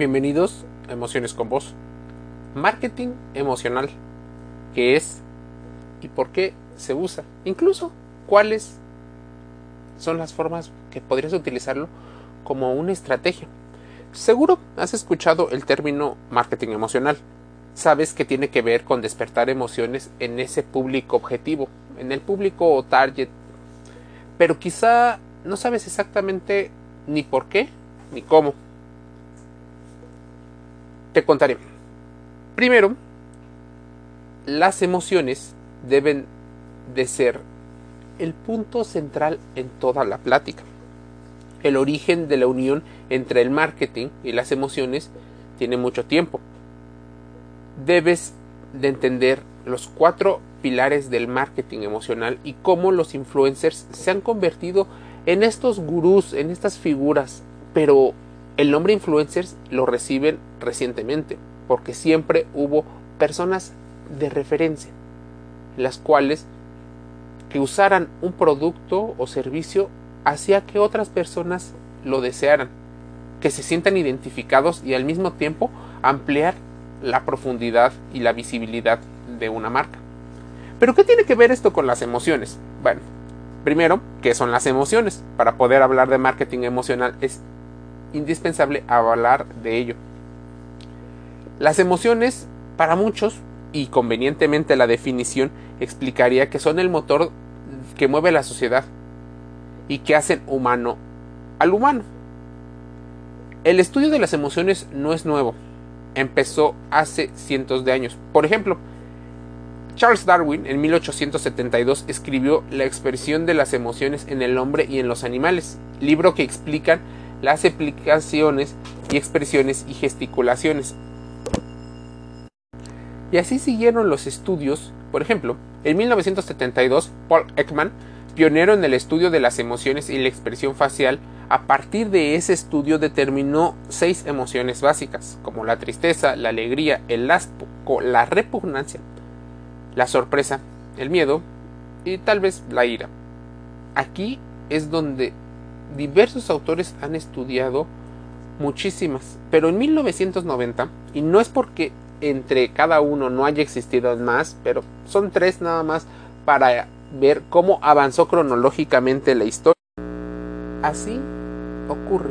Bienvenidos a Emociones con Vos. Marketing emocional. ¿Qué es? ¿Y por qué se usa? Incluso, ¿cuáles son las formas que podrías utilizarlo como una estrategia? Seguro has escuchado el término marketing emocional. Sabes que tiene que ver con despertar emociones en ese público objetivo, en el público target. Pero quizá no sabes exactamente ni por qué ni cómo. Te contaré. Primero, las emociones deben de ser el punto central en toda la plática. El origen de la unión entre el marketing y las emociones tiene mucho tiempo. Debes de entender los cuatro pilares del marketing emocional y cómo los influencers se han convertido en estos gurús, en estas figuras, pero el nombre influencers lo reciben recientemente, porque siempre hubo personas de referencia, las cuales que usaran un producto o servicio hacía que otras personas lo desearan, que se sientan identificados y al mismo tiempo ampliar la profundidad y la visibilidad de una marca. Pero ¿qué tiene que ver esto con las emociones? Bueno, primero, ¿qué son las emociones? Para poder hablar de marketing emocional es indispensable hablar de ello. Las emociones, para muchos, y convenientemente la definición explicaría que son el motor que mueve la sociedad y que hacen humano al humano. El estudio de las emociones no es nuevo, empezó hace cientos de años. Por ejemplo, Charles Darwin en 1872 escribió La expresión de las emociones en el hombre y en los animales, libro que explica las explicaciones y expresiones y gesticulaciones. Y así siguieron los estudios. Por ejemplo, en 1972, Paul Ekman, pionero en el estudio de las emociones y la expresión facial, a partir de ese estudio determinó seis emociones básicas, como la tristeza, la alegría, el asco, la repugnancia, la sorpresa, el miedo y tal vez la ira. Aquí es donde diversos autores han estudiado muchísimas, pero en 1990, y no es porque entre cada uno no haya existido más, pero son tres nada más para ver cómo avanzó cronológicamente la historia. Así ocurre,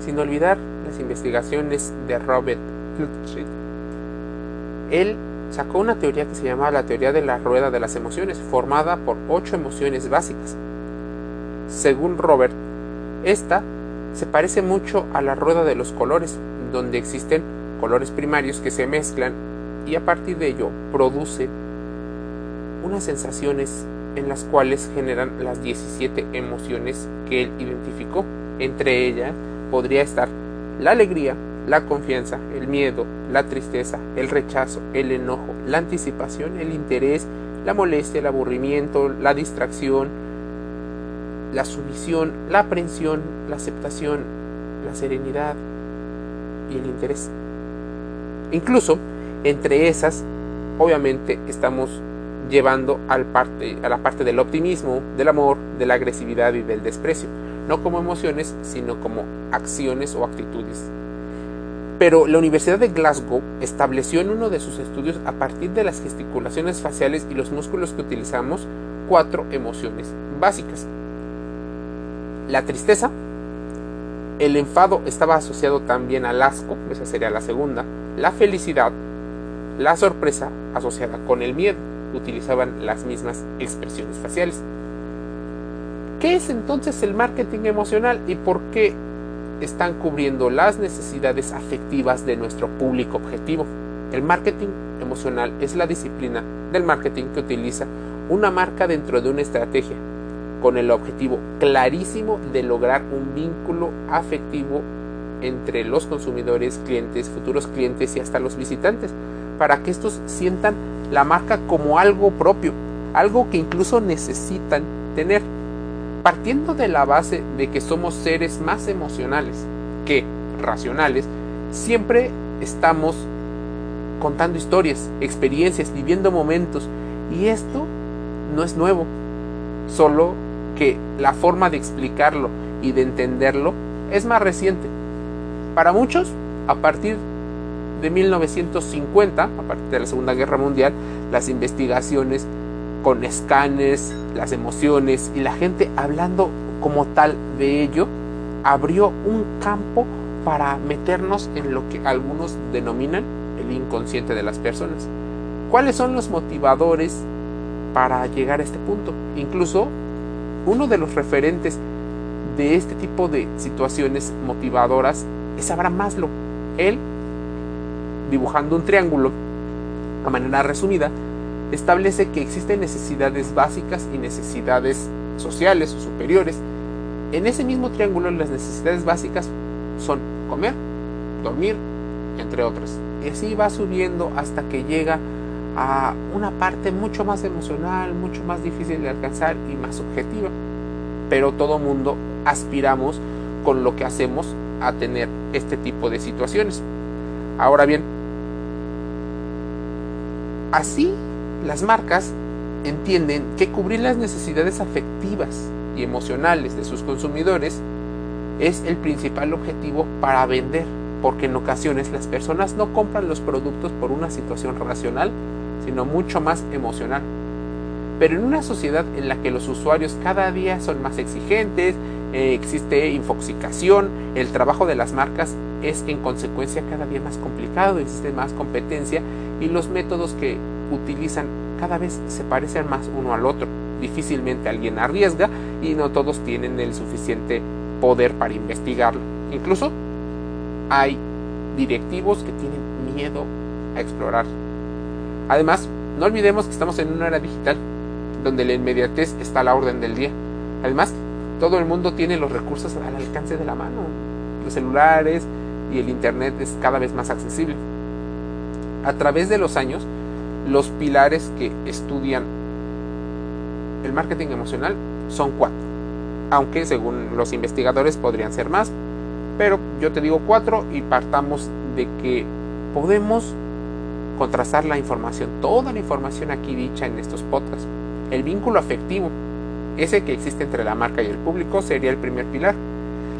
sin olvidar las investigaciones de Robert Clutchit. Él sacó una teoría que se llamaba la teoría de la rueda de las emociones, formada por ocho emociones básicas, según Robert, esta se parece mucho a la rueda de los colores, donde existen colores primarios que se mezclan y a partir de ello produce unas sensaciones en las cuales generan las 17 emociones que él identificó. Entre ellas podría estar la alegría, la confianza, el miedo, la tristeza, el rechazo, el enojo, la anticipación, el interés, la molestia, el aburrimiento, la distracción, la sumisión, la aprensión, la aceptación, la serenidad y el interés. Incluso entre esas, obviamente estamos llevando al parte, a la parte del optimismo, del amor, de la agresividad y del desprecio, no como emociones, sino como acciones o actitudes. Pero la Universidad de Glasgow estableció en uno de sus estudios, a partir de las gesticulaciones faciales y los músculos que utilizamos, cuatro emociones básicas. La tristeza, el enfado estaba asociado también al asco, esa sería la segunda, la felicidad, la sorpresa asociada con el miedo, utilizaban las mismas expresiones faciales. ¿Qué es entonces el marketing emocional y por qué están cubriendo las necesidades afectivas de nuestro público objetivo? El marketing emocional es la disciplina del marketing que utiliza una marca dentro de una estrategia con el objetivo clarísimo de lograr un vínculo afectivo entre los consumidores, clientes, futuros clientes y hasta los visitantes, para que estos sientan la marca como algo propio, algo que incluso necesitan tener, partiendo de la base de que somos seres más emocionales que racionales, siempre estamos contando historias, experiencias, viviendo momentos, y esto no es nuevo, solo que la forma de explicarlo y de entenderlo es más reciente. Para muchos, a partir de 1950, a partir de la Segunda Guerra Mundial, las investigaciones con escáneres, las emociones y la gente hablando como tal de ello, abrió un campo para meternos en lo que algunos denominan el inconsciente de las personas. ¿Cuáles son los motivadores para llegar a este punto? Incluso uno de los referentes de este tipo de situaciones motivadoras es Abraham Maslow. Él, dibujando un triángulo a manera resumida, establece que existen necesidades básicas y necesidades sociales o superiores. En ese mismo triángulo las necesidades básicas son comer, dormir, entre otras. Y así va subiendo hasta que llega a una parte mucho más emocional, mucho más difícil de alcanzar y más subjetiva. Pero todo mundo aspiramos con lo que hacemos a tener este tipo de situaciones. Ahora bien, así las marcas entienden que cubrir las necesidades afectivas y emocionales de sus consumidores es el principal objetivo para vender, porque en ocasiones las personas no compran los productos por una situación racional, sino mucho más emocional. Pero en una sociedad en la que los usuarios cada día son más exigentes, eh, existe infoxicación, el trabajo de las marcas es en consecuencia cada día más complicado, existe más competencia y los métodos que utilizan cada vez se parecen más uno al otro. Difícilmente alguien arriesga y no todos tienen el suficiente poder para investigarlo. Incluso hay directivos que tienen miedo a explorar. Además, no olvidemos que estamos en una era digital donde la inmediatez está a la orden del día. Además, todo el mundo tiene los recursos al alcance de la mano. Los celulares y el Internet es cada vez más accesible. A través de los años, los pilares que estudian el marketing emocional son cuatro, aunque según los investigadores podrían ser más, pero yo te digo cuatro y partamos de que podemos contrastar la información, toda la información aquí dicha en estos podcasts. El vínculo afectivo, ese que existe entre la marca y el público, sería el primer pilar.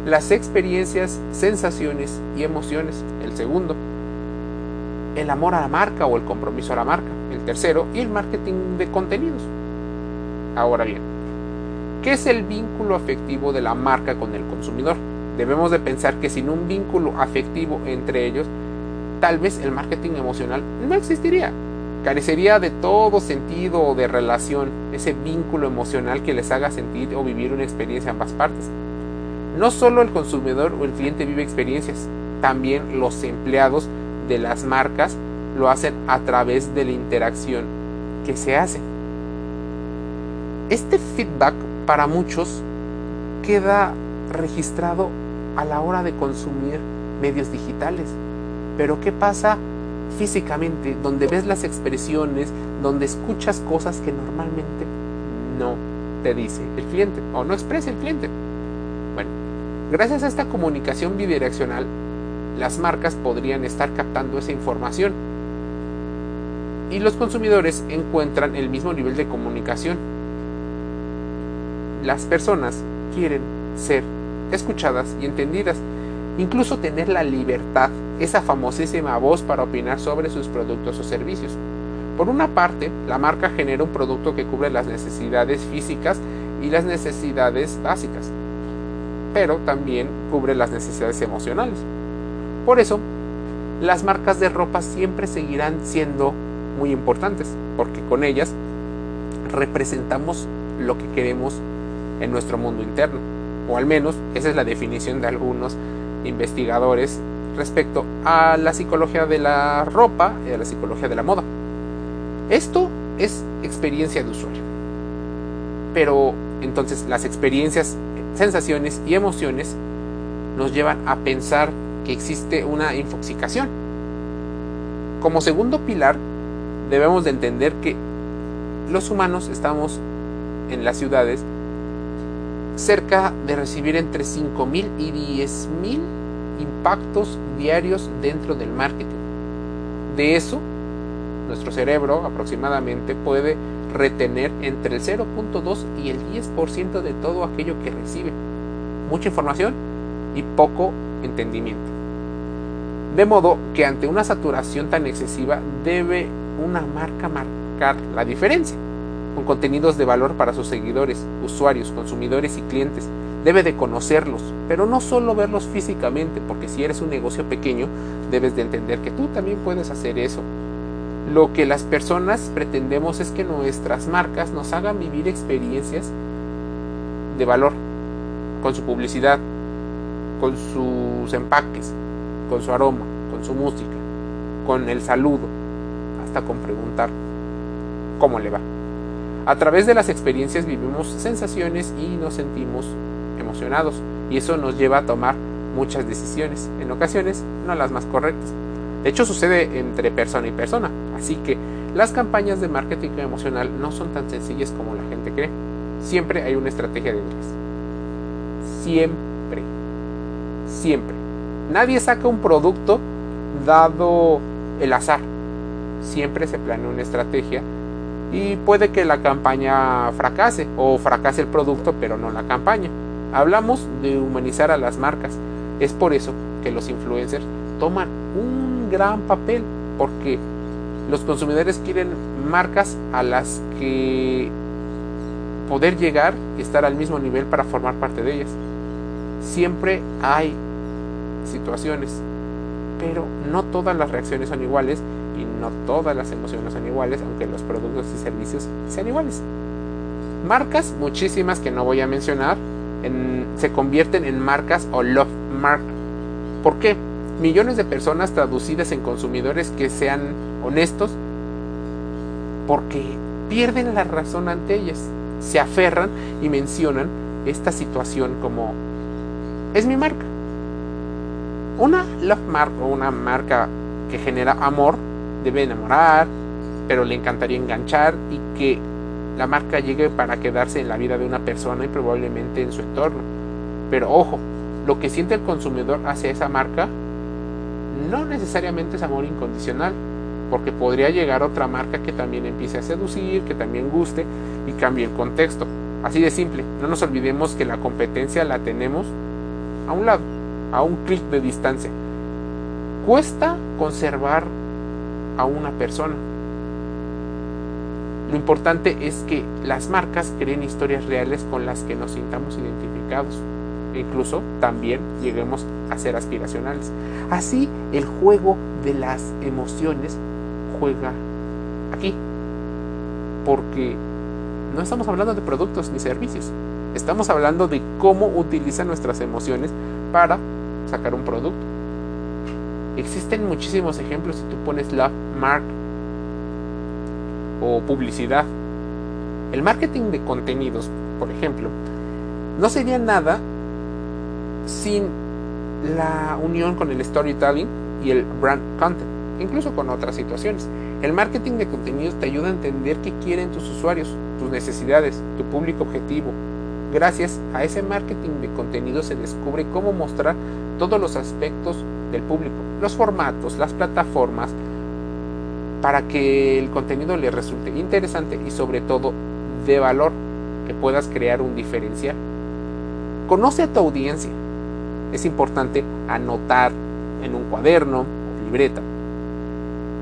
Las experiencias, sensaciones y emociones, el segundo el amor a la marca o el compromiso a la marca, el tercero, y el marketing de contenidos. Ahora bien, ¿qué es el vínculo afectivo de la marca con el consumidor? Debemos de pensar que sin un vínculo afectivo entre ellos, tal vez el marketing emocional no existiría. Carecería de todo sentido o de relación, ese vínculo emocional que les haga sentir o vivir una experiencia en ambas partes. No solo el consumidor o el cliente vive experiencias, también los empleados de las marcas lo hacen a través de la interacción que se hace. Este feedback para muchos queda registrado a la hora de consumir medios digitales. Pero ¿qué pasa físicamente? Donde ves las expresiones, donde escuchas cosas que normalmente no te dice el cliente o no expresa el cliente. Bueno, gracias a esta comunicación bidireccional las marcas podrían estar captando esa información y los consumidores encuentran el mismo nivel de comunicación. Las personas quieren ser escuchadas y entendidas, incluso tener la libertad, esa famosísima voz para opinar sobre sus productos o servicios. Por una parte, la marca genera un producto que cubre las necesidades físicas y las necesidades básicas, pero también cubre las necesidades emocionales. Por eso, las marcas de ropa siempre seguirán siendo muy importantes, porque con ellas representamos lo que queremos en nuestro mundo interno, o al menos esa es la definición de algunos investigadores respecto a la psicología de la ropa y a la psicología de la moda. Esto es experiencia de usuario. Pero entonces las experiencias, sensaciones y emociones nos llevan a pensar que existe una infoxicación. Como segundo pilar, debemos de entender que los humanos estamos en las ciudades cerca de recibir entre 5.000 y 10.000 impactos diarios dentro del marketing. De eso, nuestro cerebro aproximadamente puede retener entre el 0.2 y el 10% de todo aquello que recibe. Mucha información y poco entendimiento. De modo que ante una saturación tan excesiva debe una marca marcar la diferencia, con contenidos de valor para sus seguidores, usuarios, consumidores y clientes. Debe de conocerlos, pero no solo verlos físicamente, porque si eres un negocio pequeño, debes de entender que tú también puedes hacer eso. Lo que las personas pretendemos es que nuestras marcas nos hagan vivir experiencias de valor, con su publicidad, con sus empaques, con su aroma, con su música, con el saludo, hasta con preguntar cómo le va. A través de las experiencias vivimos sensaciones y nos sentimos y eso nos lleva a tomar muchas decisiones, en ocasiones no las más correctas. De hecho sucede entre persona y persona, así que las campañas de marketing emocional no son tan sencillas como la gente cree. Siempre hay una estrategia detrás. Siempre. Siempre. Nadie saca un producto dado el azar. Siempre se planea una estrategia y puede que la campaña fracase o fracase el producto pero no la campaña. Hablamos de humanizar a las marcas. Es por eso que los influencers toman un gran papel porque los consumidores quieren marcas a las que poder llegar y estar al mismo nivel para formar parte de ellas. Siempre hay situaciones, pero no todas las reacciones son iguales y no todas las emociones son iguales, aunque los productos y servicios sean iguales. Marcas, muchísimas que no voy a mencionar, se convierten en marcas o love mark. ¿Por qué? Millones de personas traducidas en consumidores que sean honestos porque pierden la razón ante ellas se aferran y mencionan esta situación como es mi marca. Una love mark o una marca que genera amor debe enamorar, pero le encantaría enganchar y que la marca llegue para quedarse en la vida de una persona y probablemente en su entorno. Pero ojo, lo que siente el consumidor hacia esa marca no necesariamente es amor incondicional, porque podría llegar otra marca que también empiece a seducir, que también guste y cambie el contexto. Así de simple, no nos olvidemos que la competencia la tenemos a un lado, a un clic de distancia. Cuesta conservar a una persona. Lo importante es que las marcas creen historias reales con las que nos sintamos identificados. E incluso también lleguemos a ser aspiracionales. Así el juego de las emociones juega aquí. Porque no estamos hablando de productos ni servicios. Estamos hablando de cómo utilizan nuestras emociones para sacar un producto. Existen muchísimos ejemplos si tú pones love mark o publicidad. El marketing de contenidos, por ejemplo, no sería nada sin la unión con el storytelling y el brand content incluso con otras situaciones. El marketing de contenidos te ayuda a entender qué quieren tus usuarios, tus necesidades, tu público objetivo. Gracias a ese marketing de contenidos se descubre cómo mostrar todos los aspectos del público, los formatos, las plataformas, para que el contenido le resulte interesante y sobre todo de valor, que puedas crear un diferencial. Conoce a tu audiencia. Es importante anotar en un cuaderno o libreta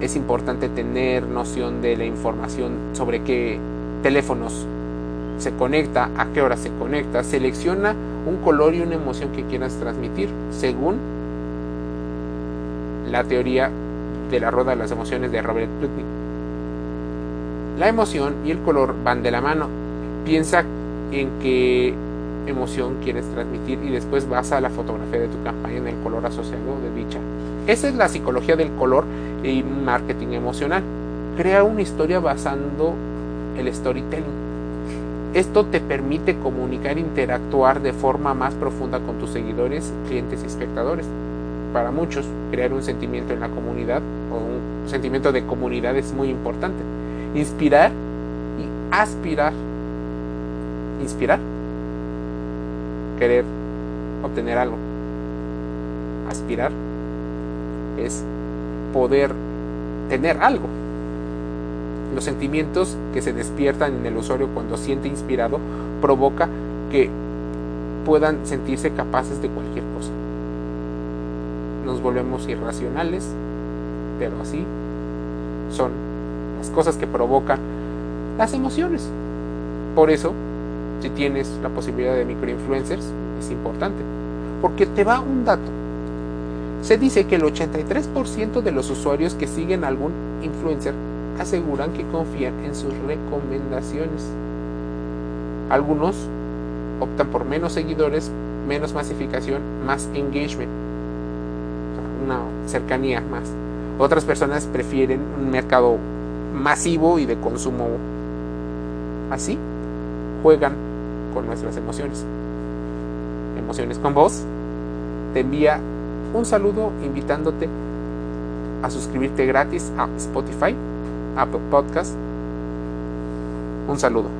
es importante tener noción de la información sobre qué teléfonos se conecta, a qué hora se conecta, selecciona un color y una emoción que quieras transmitir según la teoría de la rueda de las emociones de Robert Plutnik. La emoción y el color van de la mano. Piensa en qué emoción quieres transmitir y después vas a la fotografía de tu campaña en el color asociado de dicha. Esa es la psicología del color y marketing emocional. Crea una historia basando el storytelling. Esto te permite comunicar interactuar de forma más profunda con tus seguidores, clientes y espectadores. Para muchos, crear un sentimiento en la comunidad o un sentimiento de comunidad es muy importante. Inspirar y aspirar. Inspirar. Querer obtener algo. Aspirar es poder tener algo. Los sentimientos que se despiertan en el usuario cuando siente inspirado provoca que puedan sentirse capaces de cualquier cosa. nos volvemos irracionales, pero así son las cosas que provocan las emociones. Por eso, si tienes la posibilidad de microinfluencers, es importante, porque te va un dato. Se dice que el 83% de los usuarios que siguen algún influencer aseguran que confían en sus recomendaciones. Algunos optan por menos seguidores, menos masificación, más engagement, una cercanía más. Otras personas prefieren un mercado masivo y de consumo así. Juegan con nuestras emociones. Emociones con vos. Te envía un saludo invitándote a suscribirte gratis a Spotify, Apple Podcast. Un saludo.